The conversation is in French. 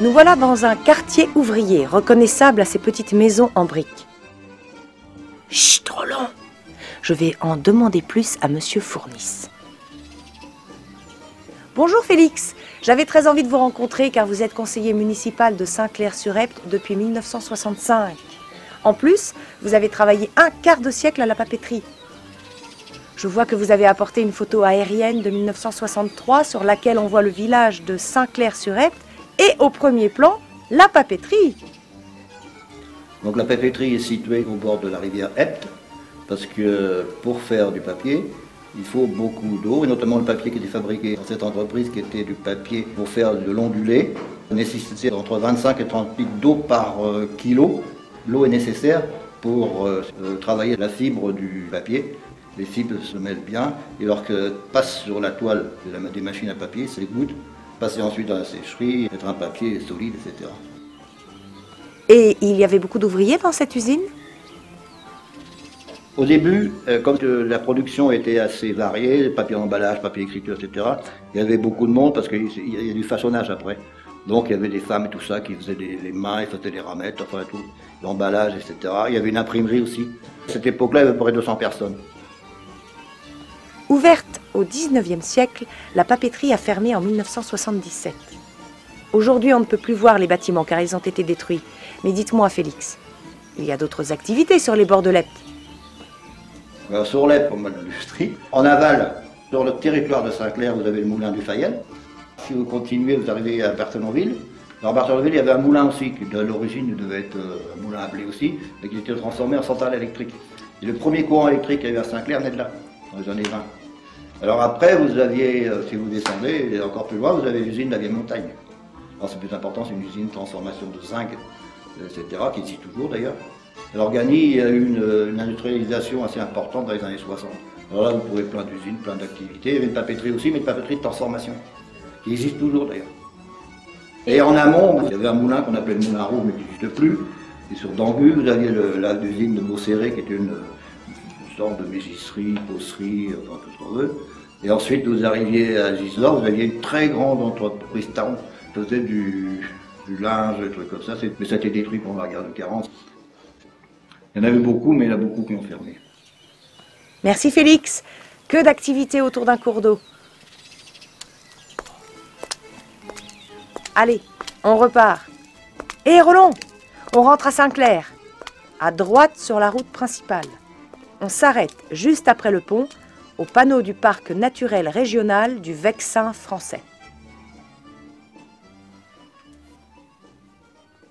Nous voilà dans un quartier ouvrier, reconnaissable à ces petites maisons en briques. Chut, Roland Je vais en demander plus à Monsieur Fournis. Bonjour Félix, j'avais très envie de vous rencontrer car vous êtes conseiller municipal de Saint-Clair-sur-Epte depuis 1965. En plus, vous avez travaillé un quart de siècle à la papeterie. Je vois que vous avez apporté une photo aérienne de 1963 sur laquelle on voit le village de Saint-Clair-sur-Epte et au premier plan, la papeterie. Donc la papeterie est située au bord de la rivière Epte parce que pour faire du papier, il faut beaucoup d'eau, et notamment le papier qui était fabriqué dans cette entreprise qui était du papier pour faire de l'ondulé, nécessitait entre 25 et 30 litres d'eau par euh, kilo. L'eau est nécessaire pour euh, euh, travailler la fibre du papier. Les fibres se mêlent bien, et lorsque passe sur la toile des machines à papier, c'est gouttes, passer ensuite dans la sécherie, être un papier solide, etc. Et il y avait beaucoup d'ouvriers dans cette usine? Au début, euh, comme la production était assez variée, papier emballage, papier écriture, etc., il y avait beaucoup de monde parce qu'il y a du façonnage après. Donc il y avait des femmes et tout ça qui faisaient des, les mains, ils faisaient les ramettes, enfin tout, l'emballage, etc. Il y avait une imprimerie aussi. À cette époque-là, il y avait à peu près 200 personnes. Ouverte au 19e siècle, la papeterie a fermé en 1977. Aujourd'hui, on ne peut plus voir les bâtiments car ils ont été détruits. Mais dites-moi, Félix, il y a d'autres activités sur les bords de l'Epte. Alors, sur l'Ep, pour l'industrie. En aval, sur le territoire de Saint-Clair, vous avez le moulin du Fayel. Si vous continuez, vous arrivez à Barthelonville. Dans Barthelonville, il y avait un moulin aussi, qui de l'origine devait être euh, un moulin à blé aussi, mais qui était transformé en centrale électrique. Et le premier courant électrique qu'il y a eu à Saint-Clair naît de là, dans les années 20. Alors après, vous aviez, euh, si vous descendez, encore plus loin, vous avez l'usine de la vieille montagne. Alors c'est plus important, c'est une usine de transformation de zinc, euh, etc., qui existe toujours d'ailleurs. Alors Gagny, il y a eu une, euh, industrialisation assez importante dans les années 60. Alors là, vous trouvez plein d'usines, plein d'activités. Il y avait une papeterie aussi, mais une papeterie de transformation, qui existe toujours d'ailleurs. Et en amont, il y avait un moulin qu'on appelait le moulin rouge, mais qui n'existe plus. Et sur Dangu, vous aviez l'usine de Beaucéré, qui était une, de mégisserie, bosserie, enfin tout ce qu'on veut. Et ensuite, vous arriviez à Gisors, vous aviez une très grande entreprise town qui faisait du, du linge, des trucs comme ça. Mais ça a été détruit pendant la guerre de 40. Il y en avait beaucoup, mais il y en a beaucoup qui ont fermé. Merci, Félix. Que d'activités autour d'un cours d'eau. Allez, on repart. Hé, Roland, on rentre à Saint-Clair. À droite sur la route principale. On s'arrête juste après le pont, au panneau du parc naturel régional du Vexin français.